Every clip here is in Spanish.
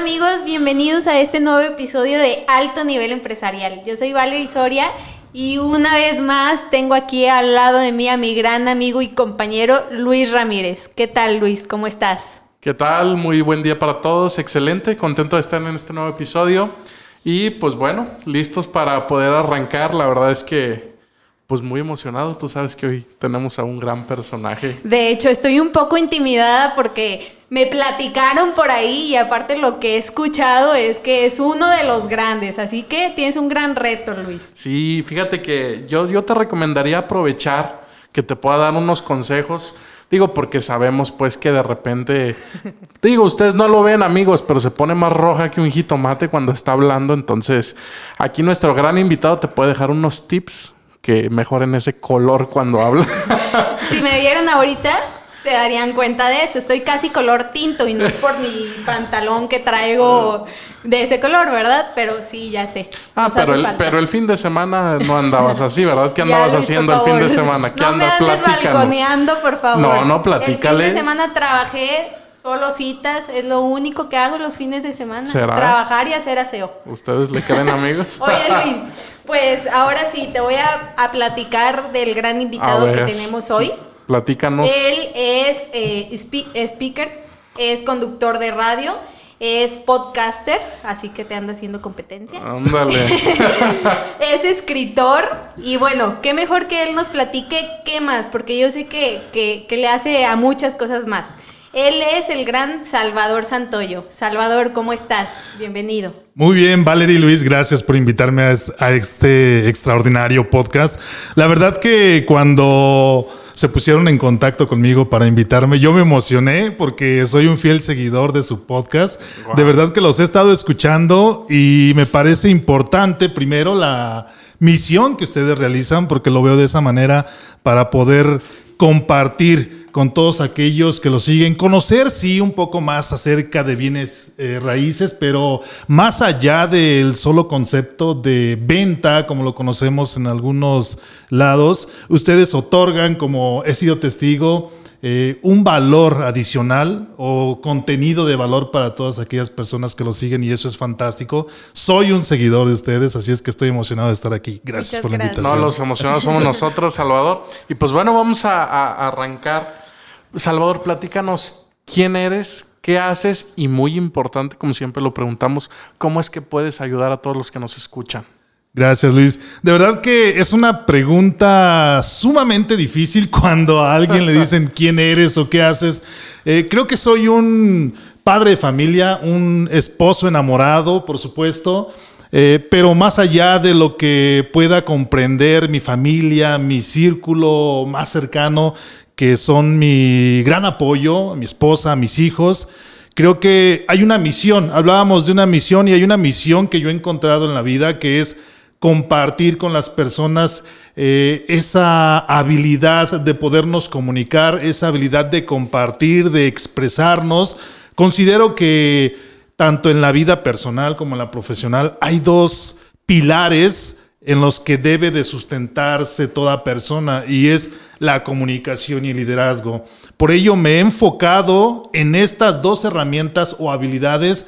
amigos, bienvenidos a este nuevo episodio de Alto Nivel Empresarial. Yo soy Valerie Soria y una vez más tengo aquí al lado de mí a mi gran amigo y compañero Luis Ramírez. ¿Qué tal Luis? ¿Cómo estás? ¿Qué tal? Muy buen día para todos, excelente, contento de estar en este nuevo episodio y pues bueno, listos para poder arrancar. La verdad es que pues muy emocionado, tú sabes que hoy tenemos a un gran personaje. De hecho, estoy un poco intimidada porque me platicaron por ahí y aparte lo que he escuchado es que es uno de los grandes, así que tienes un gran reto, Luis. Sí, fíjate que yo, yo te recomendaría aprovechar que te pueda dar unos consejos. Digo, porque sabemos pues que de repente, digo, ustedes no lo ven amigos, pero se pone más roja que un jitomate cuando está hablando. Entonces, aquí nuestro gran invitado te puede dejar unos tips que mejoren ese color cuando habla. si me vieron ahorita, se darían cuenta de eso. Estoy casi color tinto y no es por mi pantalón que traigo de ese color, ¿verdad? Pero sí, ya sé. Ah, pero el, pero el fin de semana no andabas así, ¿verdad? ¿Qué andabas haciendo el fin de semana? ¿Qué no me andes balconeando, por favor. No, no, platícale. El fin de semana trabajé Solo citas, es lo único que hago los fines de semana. Trabajar y hacer aseo. ¿Ustedes le creen amigos? Oye Luis, pues ahora sí, te voy a, platicar del gran invitado que tenemos hoy. Platícanos. Él es eh, speaker, es conductor de radio, es podcaster, así que te anda haciendo competencia. Ándale. es escritor y bueno, qué mejor que él nos platique qué más, porque yo sé que, que le hace a muchas cosas más. Él es el gran Salvador Santoyo. Salvador, ¿cómo estás? Bienvenido. Muy bien, Valerie y Luis, gracias por invitarme a este extraordinario podcast. La verdad que cuando se pusieron en contacto conmigo para invitarme, yo me emocioné porque soy un fiel seguidor de su podcast. De verdad que los he estado escuchando y me parece importante primero la misión que ustedes realizan porque lo veo de esa manera para poder compartir con todos aquellos que lo siguen, conocer sí un poco más acerca de bienes eh, raíces, pero más allá del solo concepto de venta, como lo conocemos en algunos lados, ustedes otorgan, como he sido testigo, eh, un valor adicional o contenido de valor para todas aquellas personas que lo siguen y eso es fantástico. Soy un seguidor de ustedes, así es que estoy emocionado de estar aquí. Gracias por la invitación. No, los emocionados somos nosotros, Salvador. Y pues bueno, vamos a arrancar Salvador, platícanos quién eres, qué haces y muy importante, como siempre lo preguntamos, cómo es que puedes ayudar a todos los que nos escuchan. Gracias, Luis. De verdad que es una pregunta sumamente difícil cuando a alguien le dicen quién eres o qué haces. Eh, creo que soy un padre de familia, un esposo enamorado, por supuesto. Eh, pero más allá de lo que pueda comprender mi familia, mi círculo más cercano, que son mi gran apoyo, mi esposa, mis hijos. Creo que hay una misión, hablábamos de una misión y hay una misión que yo he encontrado en la vida que es compartir con las personas eh, esa habilidad de podernos comunicar, esa habilidad de compartir, de expresarnos. Considero que tanto en la vida personal como en la profesional hay dos pilares en los que debe de sustentarse toda persona y es la comunicación y el liderazgo. Por ello me he enfocado en estas dos herramientas o habilidades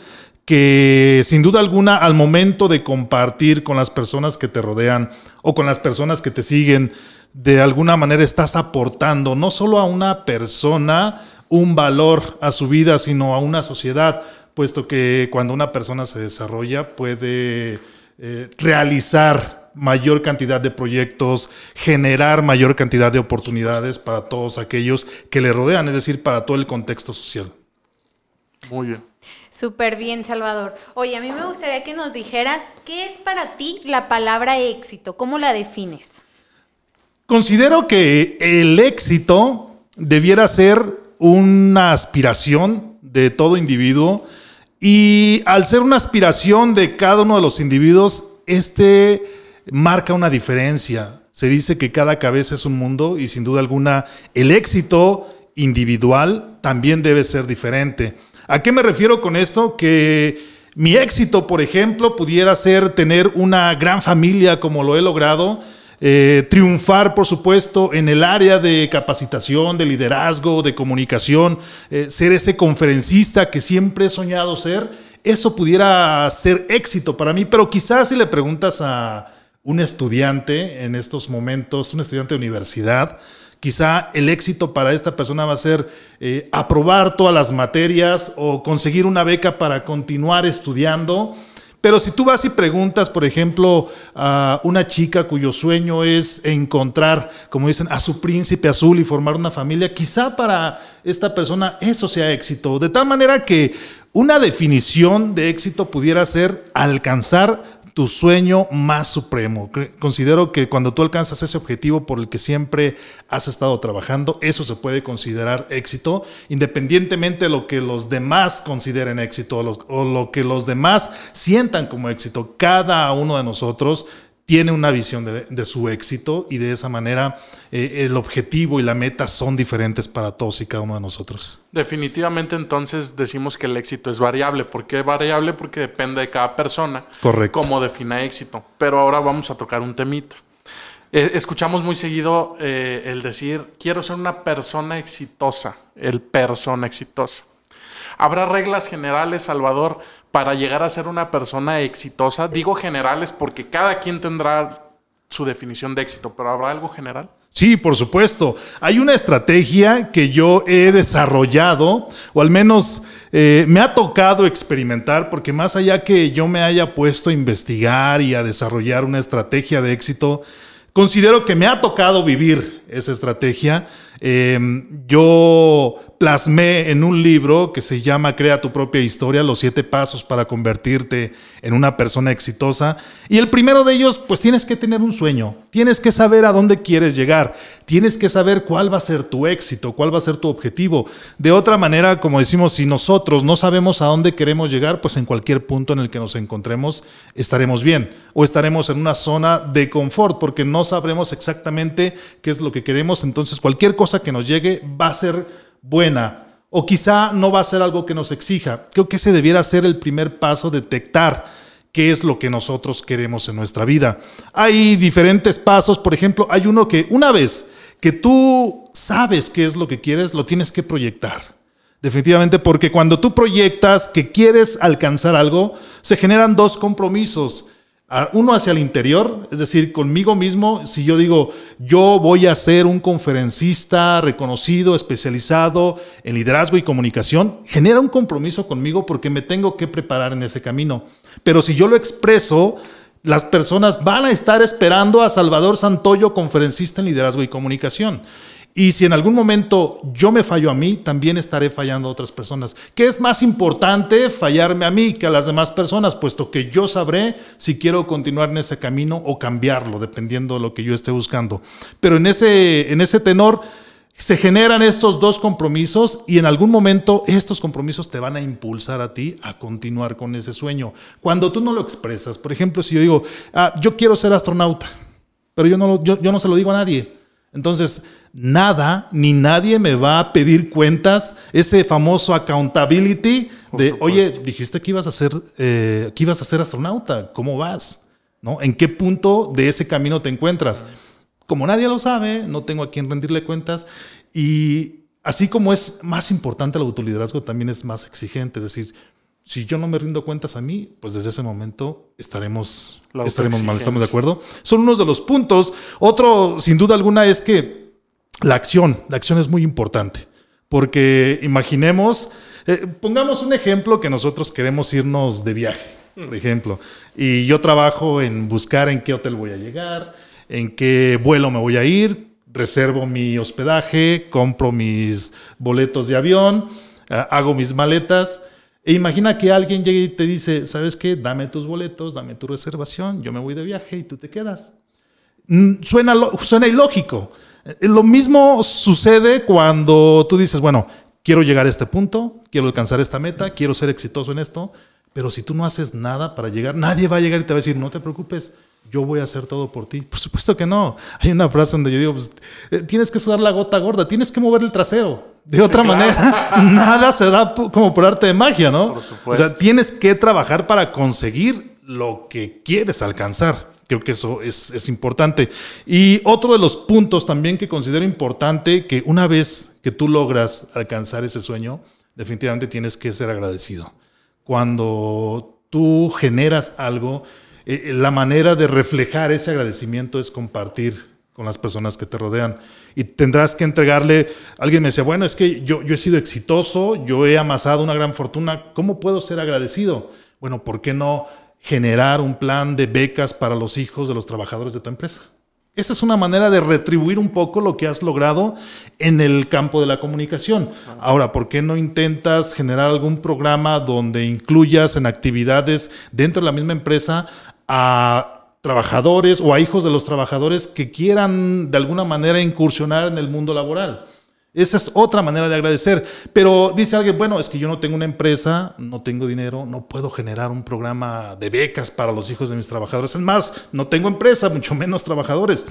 que sin duda alguna al momento de compartir con las personas que te rodean o con las personas que te siguen, de alguna manera estás aportando no solo a una persona un valor a su vida, sino a una sociedad, puesto que cuando una persona se desarrolla puede eh, realizar mayor cantidad de proyectos, generar mayor cantidad de oportunidades para todos aquellos que le rodean, es decir, para todo el contexto social. Muy bien. Súper bien, Salvador. Oye, a mí me gustaría que nos dijeras qué es para ti la palabra éxito, cómo la defines. Considero que el éxito debiera ser una aspiración de todo individuo y al ser una aspiración de cada uno de los individuos, este marca una diferencia. Se dice que cada cabeza es un mundo y sin duda alguna el éxito individual también debe ser diferente. ¿A qué me refiero con esto? Que mi éxito, por ejemplo, pudiera ser tener una gran familia como lo he logrado, eh, triunfar, por supuesto, en el área de capacitación, de liderazgo, de comunicación, eh, ser ese conferencista que siempre he soñado ser eso pudiera ser éxito para mí, pero quizás si le preguntas a un estudiante en estos momentos, un estudiante de universidad, quizá el éxito para esta persona va a ser eh, aprobar todas las materias o conseguir una beca para continuar estudiando. Pero si tú vas y preguntas, por ejemplo, a una chica cuyo sueño es encontrar, como dicen, a su príncipe azul y formar una familia, quizá para esta persona eso sea éxito. De tal manera que una definición de éxito pudiera ser alcanzar tu sueño más supremo. Considero que cuando tú alcanzas ese objetivo por el que siempre has estado trabajando, eso se puede considerar éxito, independientemente de lo que los demás consideren éxito o lo, que los demás sientan como éxito. Cada uno de nosotros tiene una visión de, su éxito y de esa manera eh, el objetivo y la meta son diferentes para todos y cada uno de nosotros. Definitivamente entonces decimos que el éxito es variable. ¿Por qué variable? Porque depende de cada persona. Correcto. Cómo defina éxito. Pero ahora vamos a tocar un temita. Eh, escuchamos muy seguido eh, el decir, quiero ser una persona exitosa, el persona exitosa. ¿Habrá reglas generales, Salvador, para llegar a ser una persona exitosa? Digo generales porque cada quien tendrá su definición de éxito, pero ¿habrá algo general? Sí, por supuesto. Hay una estrategia que yo he desarrollado, o al menos eh, me ha tocado experimentar, porque más allá que yo me haya puesto a investigar y a desarrollar una estrategia de éxito, considero que me ha tocado vivir esa estrategia. Em, yo plasmé en un libro que se llama Crea tu propia historia, los siete pasos para convertirte en una persona exitosa. Y el primero de ellos, pues tienes que tener un sueño, tienes que saber a dónde quieres llegar, tienes que saber cuál va a ser tu éxito, cuál va a ser tu objetivo. De otra manera, como decimos, si nosotros no sabemos a dónde queremos llegar, pues en cualquier punto en el que nos encontremos estaremos bien o estaremos en una zona de confort porque no sabremos exactamente qué es lo que queremos. Entonces, cualquier cosa que nos llegue va a ser buena o quizá no va a ser algo que nos exija. Creo que ese debiera ser el primer paso, detectar qué es lo que nosotros queremos en nuestra vida. Hay diferentes pasos, por ejemplo, hay uno que una vez que tú sabes qué es lo que quieres, lo tienes que proyectar. Definitivamente, porque cuando tú proyectas que quieres alcanzar algo, se generan dos compromisos uno hacia el interior, es decir, conmigo mismo, si yo digo, yo voy a ser un conferencista reconocido, especializado en liderazgo y comunicación, genera un compromiso conmigo porque me tengo que preparar en ese camino. Pero si yo lo expreso, las personas van a estar esperando a Salvador Santoyo, conferencista en liderazgo y comunicación. Y si en algún momento yo me fallo a mí, también estaré fallando a otras personas. ¿Qué es más importante fallarme a mí que a las demás personas? Puesto que yo sabré si quiero continuar en ese camino o cambiarlo, dependiendo de lo que yo esté buscando. Pero en ese, en ese tenor se generan estos dos compromisos y en algún momento estos compromisos te van a impulsar a ti a continuar con ese sueño. Cuando tú no lo expresas, por ejemplo, si yo digo, ah, yo quiero ser astronauta, pero yo no, yo, yo no se lo digo a nadie. Entonces, nada ni nadie me va a pedir cuentas, ese famoso accountability de, oye, dijiste que ibas a ser, eh, que ibas a ser astronauta, ¿cómo vas? ¿No? ¿En qué punto de ese camino te encuentras? Como nadie lo sabe, no tengo a quien rendirle cuentas y así como es más importante el autoliderazgo, también es más exigente, es decir, si yo no me rindo cuentas a mí, pues desde ese momento estaremos, estaremos mal, ¿estamos de acuerdo? Son unos de los puntos. Otro, sin duda alguna, es que la acción, la acción es muy importante, porque imaginemos, eh, pongamos un ejemplo que nosotros queremos irnos de viaje, por mm. ejemplo, y yo trabajo en buscar en qué hotel voy a llegar, en qué vuelo me voy a ir, reservo mi hospedaje, compro mis boletos de avión, eh, hago mis maletas. E imagina que alguien llegue y te dice, ¿sabes qué? Dame tus boletos, dame tu reservación, yo me voy de viaje y tú te quedas. Mm, suena, suena ilógico. Eh, lo mismo sucede cuando tú dices, bueno, quiero llegar a este punto, quiero alcanzar esta meta, quiero ser exitoso en esto, pero si tú no haces nada para llegar, nadie va a llegar y te va a decir, no te preocupes, yo voy a hacer todo por ti. Por supuesto que no. Hay una frase donde yo digo, pues, eh, tienes que sudar la gota gorda, tienes que mover el trasero. De otra manera, nada se da como por arte de magia, ¿no? o sea, tienes que trabajar para conseguir lo que quieres alcanzar. Creo que eso es, importante. Y otro de los puntos también que considero importante, que una vez que tú logras alcanzar ese sueño, definitivamente tienes que ser agradecido. cuando tú generas algo, eh, la manera de reflejar ese agradecimiento es compartir con las personas que te rodean. Y tendrás que entregarle, alguien me decía, bueno, es que yo, yo he sido exitoso, yo he amasado una gran fortuna, ¿cómo puedo ser agradecido? Bueno, ¿por qué no generar un plan de becas para los hijos de los trabajadores de tu empresa? Esa es una manera de retribuir un poco lo que has logrado en el campo de la comunicación. Ahora, ¿por qué no intentas generar algún programa donde incluyas en actividades dentro de la misma empresa a trabajadores o a hijos de los trabajadores que quieran de alguna manera incursionar en el mundo laboral. Esa es otra manera de agradecer. Pero dice alguien, bueno, es que yo no tengo una empresa, no tengo dinero, no puedo generar un programa de becas para los hijos de mis trabajadores. Es más, no tengo empresa, mucho menos trabajadores.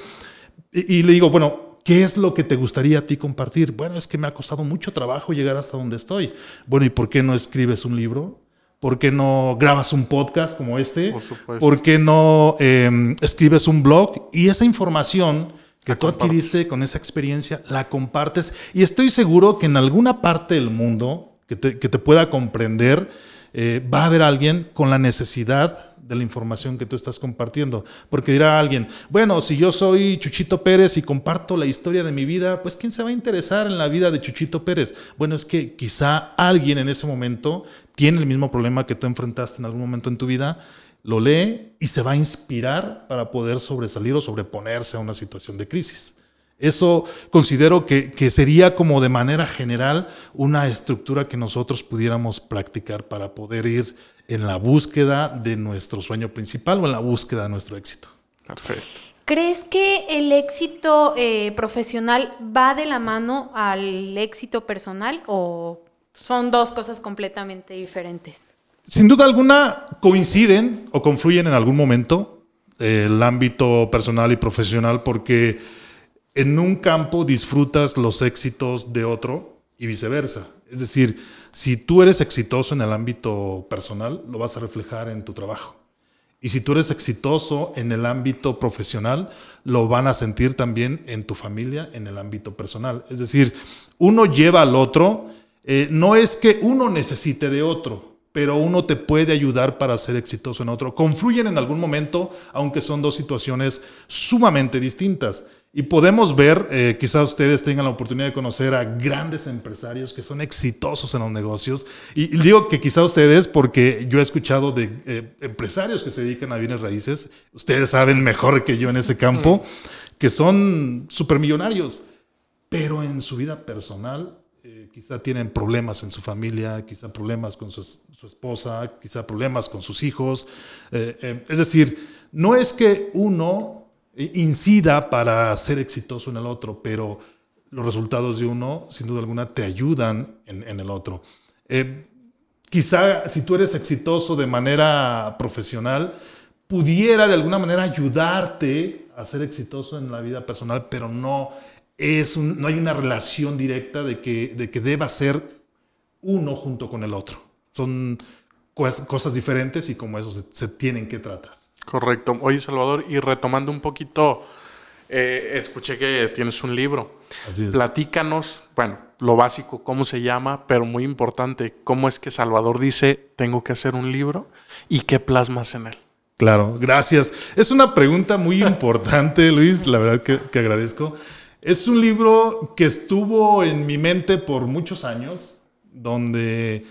Y, y le digo, bueno, ¿qué es lo que te gustaría a ti compartir? Bueno, es que me ha costado mucho trabajo llegar hasta donde estoy. Bueno, ¿y por qué no escribes un libro? ¿Por qué no grabas un podcast como este? Por, ¿Por qué no eh, escribes un blog? Y esa información que tú adquiriste con esa experiencia la compartes. Y estoy seguro que en alguna parte del mundo que te, que te pueda comprender, eh, va a haber alguien con la necesidad de la información que tú estás compartiendo. Porque dirá alguien, bueno, si yo soy Chuchito Pérez y comparto la historia de mi vida, pues ¿quién se va a interesar en la vida de Chuchito Pérez? Bueno, es que quizá alguien en ese momento tiene el mismo problema que tú enfrentaste en algún momento en tu vida, lo lee y se va a inspirar para poder sobresalir o sobreponerse a una situación de crisis. Eso considero que, que, sería como de manera general una estructura que nosotros pudiéramos practicar para poder ir en la búsqueda de nuestro sueño principal o en la búsqueda de nuestro éxito. Perfecto. ¿Crees que el éxito eh, profesional va de la mano al éxito personal o son dos cosas completamente diferentes? Sin duda alguna coinciden o confluyen en algún momento eh, el ámbito personal y profesional porque en un campo disfrutas los éxitos de otro y viceversa. Es decir, si tú eres exitoso en el ámbito personal, lo vas a reflejar en tu trabajo. Y si tú eres exitoso en el ámbito profesional, lo van a sentir también en tu familia, en el ámbito personal. Es decir, uno lleva al otro, eh, no es que uno necesite de otro, pero uno te puede ayudar para ser exitoso en otro. Confluyen en algún momento, aunque son dos situaciones sumamente distintas. Y podemos ver, eh, quizás ustedes tengan la oportunidad de conocer a grandes empresarios que son exitosos en los negocios. Y, digo que quizás ustedes, porque yo he escuchado de eh, empresarios que se dedican a bienes raíces, ustedes saben mejor que yo en ese campo, que son supermillonarios, pero en su vida personal eh, quizá tienen problemas en su familia, quizá problemas con su, esposa, quizá problemas con sus hijos. Eh, eh, es decir, no es que uno incida para ser exitoso en el otro, pero los resultados de uno, sin duda alguna, te ayudan en, en el otro. Quizá si tú eres exitoso de manera profesional, pudiera de alguna manera ayudarte a ser exitoso en la vida personal, pero no, es un, no hay una relación directa de que, de que deba ser uno junto con el otro. Son cosas diferentes y como eso se, se tienen que tratar. Correcto. Oye, Salvador, y retomando un poquito, eh, escuché que tienes un libro. Así es. Platícanos, bueno, lo básico, cómo se llama, pero muy importante, cómo es que Salvador dice, tengo que hacer un libro y qué plasmas en él. Claro, gracias. Es una pregunta muy importante, Luis, la verdad que, que agradezco. Es un libro que estuvo en mi mente por muchos años, donde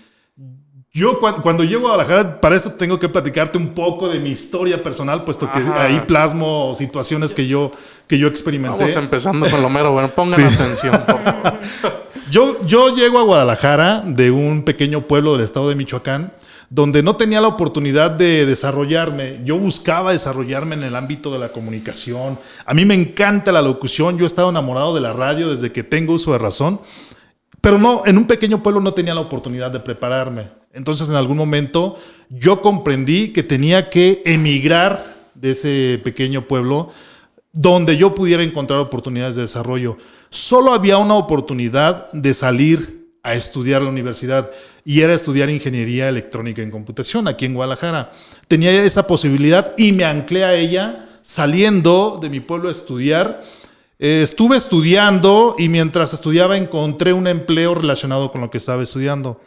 yo cuando, cuando, llego a Guadalajara, para eso tengo que platicarte un poco de mi historia personal, puesto que Ajá. ahí plasmo situaciones que yo, que yo experimenté. Vamos empezando con lo mero, bueno, pongan sí. atención. Por favor. yo, yo llego a Guadalajara de un pequeño pueblo del estado de Michoacán, donde no tenía la oportunidad de desarrollarme. Yo buscaba desarrollarme en el ámbito de la comunicación. A mí me encanta la locución, yo he estado enamorado de la radio desde que tengo uso de razón. Pero no, en un pequeño pueblo no tenía la oportunidad de prepararme. Entonces en algún momento yo comprendí que tenía que emigrar de ese pequeño pueblo donde yo pudiera encontrar oportunidades de desarrollo. Solo había una oportunidad de salir a estudiar la universidad y era estudiar ingeniería electrónica en computación aquí en Guadalajara. Tenía esa posibilidad y me anclé a ella saliendo de mi pueblo a estudiar. Eh, estuve estudiando y mientras estudiaba encontré un empleo relacionado con lo que estaba estudiando.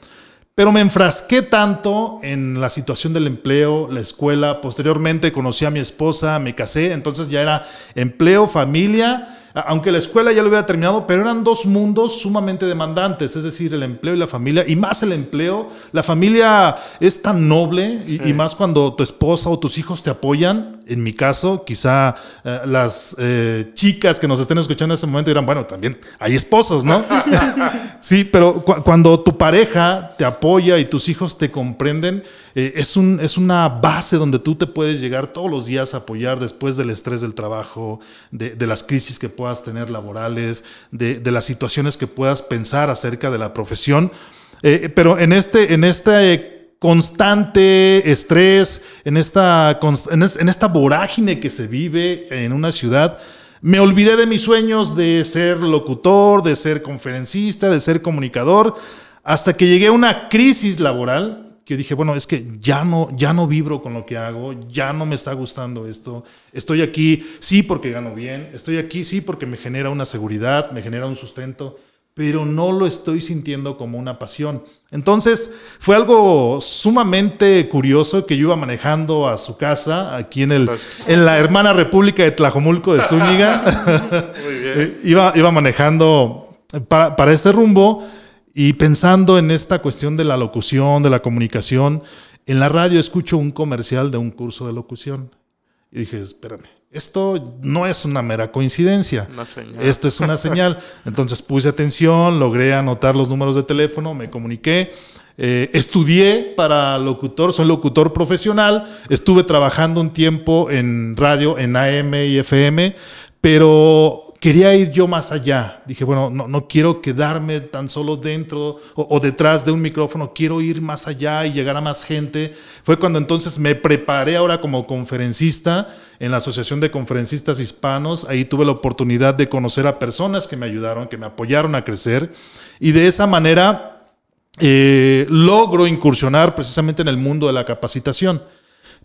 pero me enfrasqué tanto en la situación del empleo, la escuela, posteriormente conocí a mi esposa, me casé, entonces ya era empleo, familia aunque la escuela ya lo hubiera terminado, pero eran dos mundos sumamente demandantes, es decir, el empleo y la familia, y más el empleo. La familia es tan noble, y, más cuando tu esposa o tus hijos te apoyan. En mi caso, quizá eh, las eh, chicas que nos estén escuchando en ese momento dirán, bueno, también hay esposos, ¿no? sí, pero cuando tu pareja te apoya y tus hijos te comprenden, eh, es, un, es una base donde tú te puedes llegar todos los días a apoyar después del estrés del trabajo, de, de las crisis que puedes puedas tener laborales, de, las situaciones que puedas pensar acerca de la profesión. Eh, pero en este, en este constante estrés, en esta, en esta vorágine que se vive en una ciudad, me olvidé de mis sueños de ser locutor, de ser conferencista, de ser comunicador, hasta que llegué a una crisis laboral que dije, bueno, es que ya no, ya no vibro con lo que hago, ya no me está gustando esto. Estoy aquí, sí, porque gano bien, estoy aquí, sí, porque me genera una seguridad, me genera un sustento, pero no lo estoy sintiendo como una pasión. Entonces, fue algo sumamente curioso que yo iba manejando a su casa, aquí en, el, en la hermana República de Tlajomulco de Zúñiga. Muy bien. iba, iba manejando para, para este rumbo y pensando en esta cuestión de la locución, de la comunicación, en la radio escucho un comercial de un curso de locución. Y dije, espérame, esto no es una mera coincidencia. Esto es una señal. Entonces puse atención, logré anotar los números de teléfono, me comuniqué. Eh, estudié para locutor, soy locutor profesional, estuve trabajando un tiempo en radio, en AM y FM, pero quería ir yo más allá. Dije, bueno, no, no quiero quedarme tan solo dentro o, detrás de un micrófono, quiero ir más allá y llegar a más gente. Fue cuando entonces me preparé ahora como conferencista en la Asociación de Conferencistas Hispanos. Ahí tuve la oportunidad de conocer a personas que me ayudaron, que me apoyaron a crecer. Y de esa manera eh, logro incursionar precisamente en el mundo de la capacitación.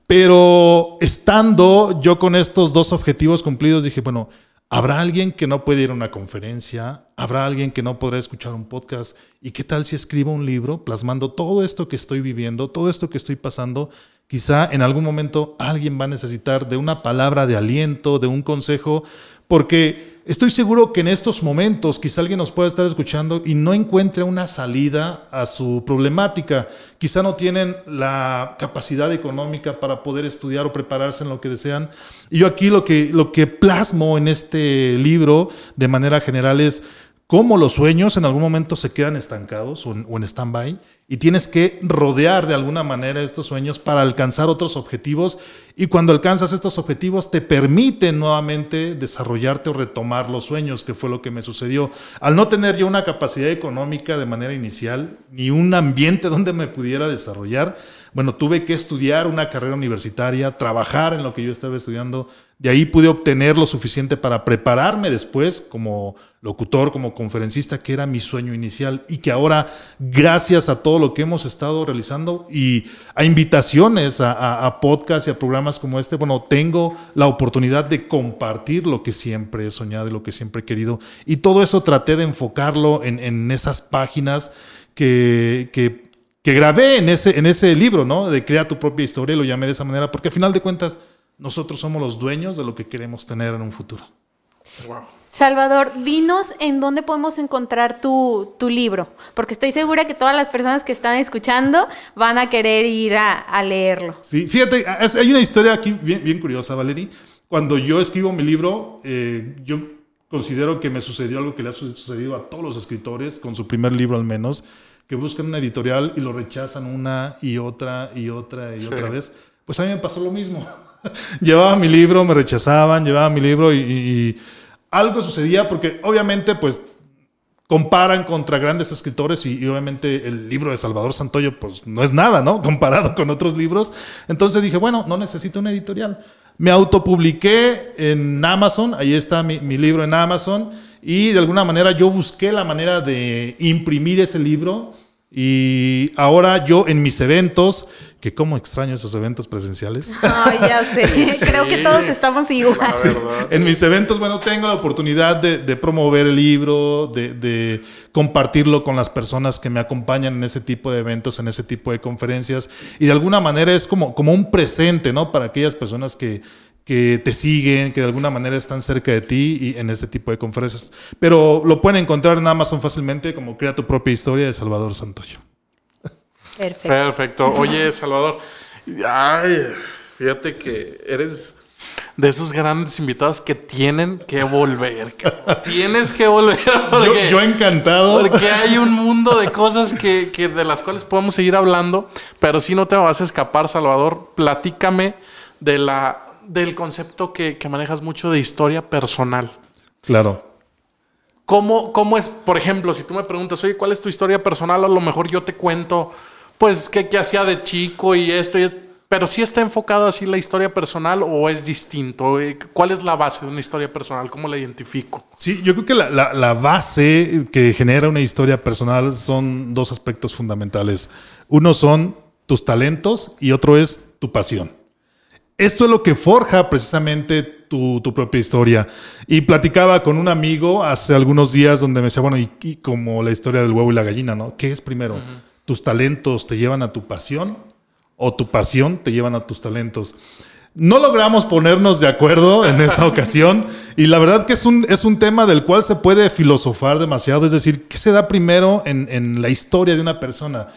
Pero estando yo con estos dos objetivos cumplidos, dije, bueno, Habrá alguien que no puede ir a una conferencia, habrá alguien que no podrá escuchar un podcast. ¿Y qué tal si escribo un libro plasmando todo esto que estoy viviendo, todo esto que estoy pasando? Quizá en algún momento alguien va a necesitar de una palabra de aliento, de un consejo, porque Estoy seguro que en estos momentos quizá alguien nos pueda estar escuchando y no encuentre una salida a su problemática. Quizá no tienen la capacidad económica para poder estudiar o prepararse en lo que desean. Y yo aquí lo que, lo que plasmo en este libro de manera general es cómo los sueños en algún momento se quedan estancados o en, stand-by y tienes que rodear de alguna manera estos sueños para alcanzar otros objetivos y cuando alcanzas estos objetivos te permite nuevamente desarrollarte o retomar los sueños, que fue lo que me sucedió. Al no tener yo una capacidad económica de manera inicial ni un ambiente donde me pudiera desarrollar, bueno, tuve que estudiar una carrera universitaria, trabajar en lo que yo estaba estudiando. De ahí pude obtener lo suficiente para prepararme después como locutor, como conferencista, que era mi sueño inicial y que ahora, gracias a lo que hemos estado realizando y a invitaciones a, a, podcasts y a programas como este, bueno, tengo la oportunidad de compartir lo que siempre he soñado y lo que siempre he querido. Y todo eso traté de enfocarlo en, en esas páginas que, que grabé en ese, en ese libro, ¿no? De crear tu propia historia, lo llamé de esa manera, porque al final de cuentas, nosotros somos los dueños de lo que queremos tener en un futuro. Salvador, dinos en dónde podemos encontrar tu, libro, porque estoy segura que todas las personas que están escuchando van a querer ir a, leerlo. Sí, fíjate, hay una historia aquí bien, bien curiosa, Valerie. Cuando yo escribo mi libro, eh, yo considero que me sucedió algo que le ha sucedido a todos los escritores, con su primer libro al menos, que buscan una editorial y lo rechazan una y otra y otra y otra vez. Pues a mí me pasó lo mismo. llevaba mi libro, me rechazaban, llevaba mi libro y, algo sucedía porque obviamente pues comparan contra grandes escritores y, obviamente el libro de Salvador Santoyo pues no es nada, ¿no? Comparado con otros libros. Entonces dije, bueno, no necesito una editorial. Me autopubliqué en Amazon, ahí está mi, mi libro en Amazon y de alguna manera yo busqué la manera de imprimir ese libro Y ahora yo en mis eventos, que como extraño esos eventos presenciales. Ay, ya sé. Creo que todos estamos igual. En mis eventos, bueno, tengo la oportunidad de, de promover el libro, de, de compartirlo con las personas que me acompañan en ese tipo de eventos, en ese tipo de conferencias. Y de alguna manera es como, como un presente, ¿no? Para aquellas personas que, que te siguen, que de alguna manera están cerca de ti y en este tipo de conferencias. Pero lo pueden encontrar en Amazon fácilmente como Crea tu propia historia de Salvador Santoyo. Perfecto. Perfecto. Oye, Salvador, ay, fíjate que eres de esos grandes invitados que tienen que volver. Tienes que volver. Yo encantado. porque hay un mundo de cosas que, que de las cuales podemos seguir hablando, pero si no te vas a escapar, Salvador, platícame de la, del concepto que, que manejas mucho de historia personal. Claro. ¿Cómo, ¿Cómo es, por ejemplo, si tú me preguntas, oye, ¿cuál es tu historia personal? A lo mejor yo te cuento, pues, qué, qué hacía de chico y esto, y, pero sí está enfocado así la historia personal o es distinto. Eh, ¿Cuál es la base de una historia personal? ¿Cómo la identifico? Sí, yo creo que la, la- la base que genera una historia personal son dos aspectos fundamentales. Uno son tus talentos y otro es tu pasión. Esto es lo que forja precisamente tu, tu propia historia. Y platicaba con un amigo hace algunos días donde me decía, bueno, y, y como la historia del huevo y la gallina, ¿no? ¿Qué es primero? ¿Tus talentos te llevan a tu pasión o tu pasión te llevan a tus talentos? No logramos ponernos de acuerdo en esa ocasión y la verdad que es un, es un tema del cual se puede filosofar demasiado, es decir, ¿qué se da primero en, en la historia de una persona?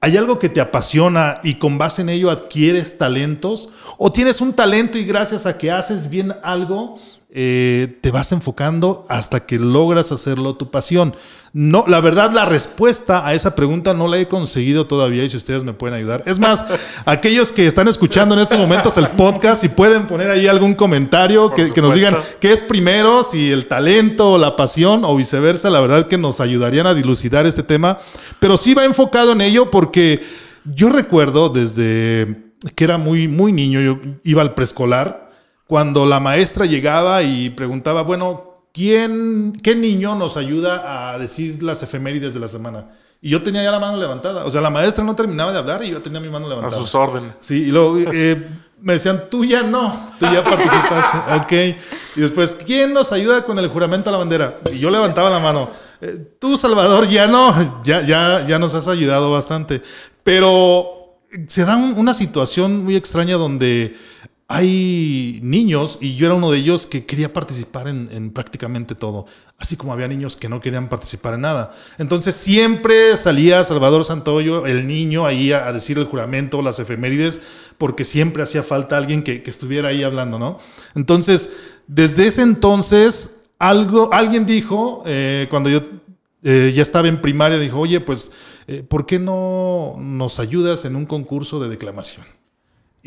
¿Hay algo que te apasiona y con base en ello adquieres talentos? ¿O tienes un talento y gracias a que haces bien algo, eh, te vas enfocando hasta que logras hacerlo tu pasión? No, la verdad, la respuesta a esa pregunta no la he conseguido todavía y si ustedes me pueden ayudar. Es más, aquellos que están escuchando en estos momentos el podcast, si pueden poner ahí algún comentario que, que nos digan qué es primero, si el talento o la pasión o viceversa, la verdad que nos ayudarían a dilucidar este tema. Pero sí va enfocado en ello porque yo recuerdo desde que era muy, muy niño, yo iba al preescolar, cuando la maestra llegaba y preguntaba, bueno, ¿quién, qué niño nos ayuda a decir las efemérides de la semana? Y yo tenía ya la mano levantada. O sea, la maestra no terminaba de hablar y yo tenía mi mano A levantada. sus órdenes. Sí, y luego eh, me decían, tú ya no, tú ya participaste, ok. Y después, ¿quién nos ayuda con el juramento a la bandera? Y yo levantaba la mano, "Eh, tú Salvador ya no, ya, ya, ya nos has ayudado bastante. Pero se da un- una situación muy extraña donde hay niños, y yo era uno de ellos, que quería participar en, en prácticamente todo, así como había niños que no querían participar en nada. Entonces siempre salía Salvador Santoyo, el niño, ahí a, decir el juramento, las efemérides, porque siempre hacía falta alguien que, que estuviera ahí hablando, ¿no? Entonces, desde ese entonces, algo, alguien dijo, eh, cuando yo eh, ya estaba en primaria, dijo, oye, pues, eh, ¿por qué no nos ayudas en un concurso de declamación?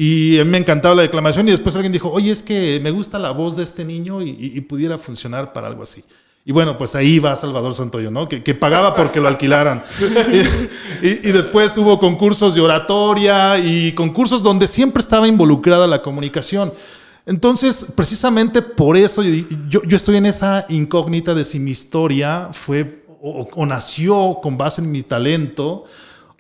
Y a mí me encantaba la declamación y después alguien dijo, oye, es que me gusta la voz de este niño y, y- y pudiera funcionar para algo así. Y bueno, pues ahí va Salvador Santoyo, ¿no? Que, que pagaba porque lo alquilaran. y, y- después hubo concursos de oratoria y concursos donde siempre estaba involucrada la comunicación. Entonces, precisamente por eso yo, yo- yo estoy en esa incógnita de si mi historia fue o, o nació con base en mi talento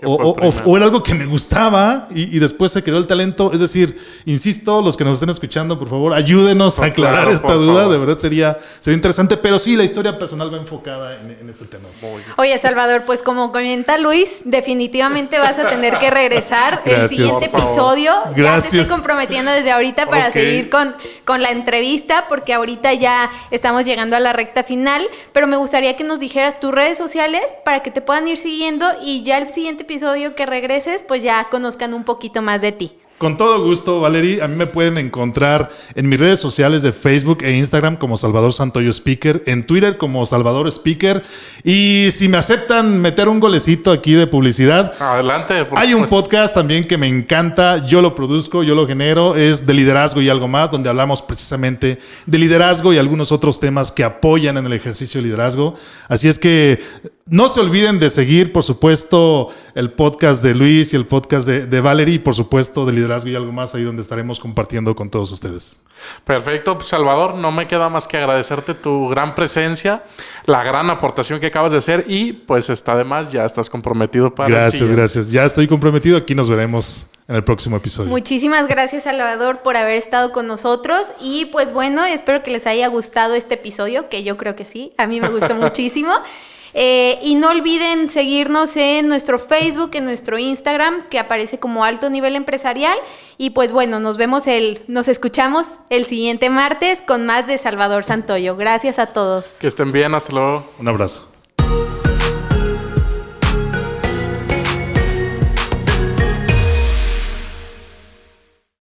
o, o- o- era algo que me gustaba y, y después se creó el talento. Es decir, insisto, los que nos estén escuchando, por favor, ayúdenos a aclarar claro, esta duda. favor. De verdad sería, sería interesante. Pero sí, la historia personal va enfocada en, en ese tema. Oye, Salvador, pues como comenta Luis, definitivamente vas a tener que regresar el Gracias. siguiente episodio. Ya te Gracias. estoy comprometiendo desde ahorita para seguir con, con la entrevista, porque ahorita ya estamos llegando a la recta final, pero me gustaría que nos dijeras tus redes sociales para que te puedan ir siguiendo y ya el siguiente episodio que regreses, pues ya conozcan un poquito más de ti. Con todo gusto, Valerie. A mí me pueden encontrar en mis redes sociales de Facebook e Instagram como Salvador Santoyo Speaker, en Twitter como Salvador Speaker. Y si me aceptan meter un golecito aquí de publicidad, Adelante. por Hay un supuesto. podcast también que me encanta, yo lo produzco, yo lo genero, es de liderazgo y algo más, donde hablamos precisamente de liderazgo y algunos otros temas que apoyan en el ejercicio de liderazgo. Así es que No se olviden de seguir, por supuesto, el podcast de Luis y el podcast de, de Valerie, y por supuesto, de liderazgo y algo más ahí donde estaremos compartiendo con todos ustedes. Perfecto, pues, Salvador, no me queda más que agradecerte tu gran presencia, la gran aportación que acabas de hacer y pues está de más, ya estás comprometido para Gracias, gracias. Ya estoy comprometido. Aquí nos veremos en el próximo episodio. Muchísimas gracias Salvador por haber estado con nosotros y pues bueno, espero que les haya gustado este episodio, que yo creo que sí, a mí me gustó muchísimo. Eh, y no olviden seguirnos en nuestro Facebook, en nuestro Instagram, que aparece como Alto Nivel Empresarial. Y pues bueno, nos vemos el, nos escuchamos el siguiente martes con más de Salvador Santoyo. Gracias a todos. Que estén bien, hasta luego. Un abrazo.